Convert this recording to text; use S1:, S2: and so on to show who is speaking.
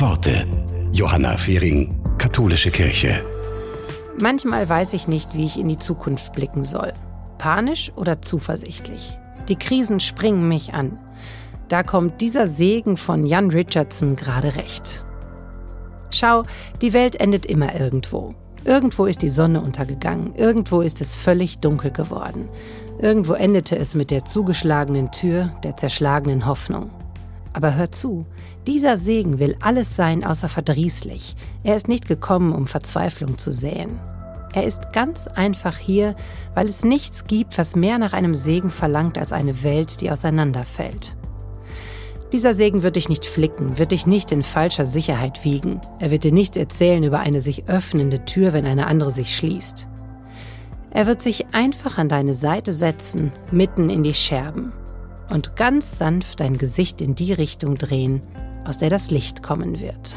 S1: Worte. Johanna Fehring, Katholische Kirche.
S2: Manchmal weiß ich nicht, wie ich in die Zukunft blicken soll. Panisch oder zuversichtlich. Die Krisen springen mich an. Da kommt dieser Segen von Jan Richardson gerade recht. Schau, die Welt endet immer irgendwo. Irgendwo ist die Sonne untergegangen, irgendwo ist es völlig dunkel geworden. Irgendwo endete es mit der zugeschlagenen Tür, der zerschlagenen Hoffnung. Aber hör zu, dieser Segen will alles sein außer verdrießlich. Er ist nicht gekommen, um Verzweiflung zu säen. Er ist ganz einfach hier, weil es nichts gibt, was mehr nach einem Segen verlangt als eine Welt, die auseinanderfällt. Dieser Segen wird dich nicht flicken, wird dich nicht in falscher Sicherheit wiegen. Er wird dir nichts erzählen über eine sich öffnende Tür, wenn eine andere sich schließt. Er wird sich einfach an deine Seite setzen, mitten in die Scherben, und ganz sanft dein Gesicht in die Richtung drehen, aus der das Licht kommen wird.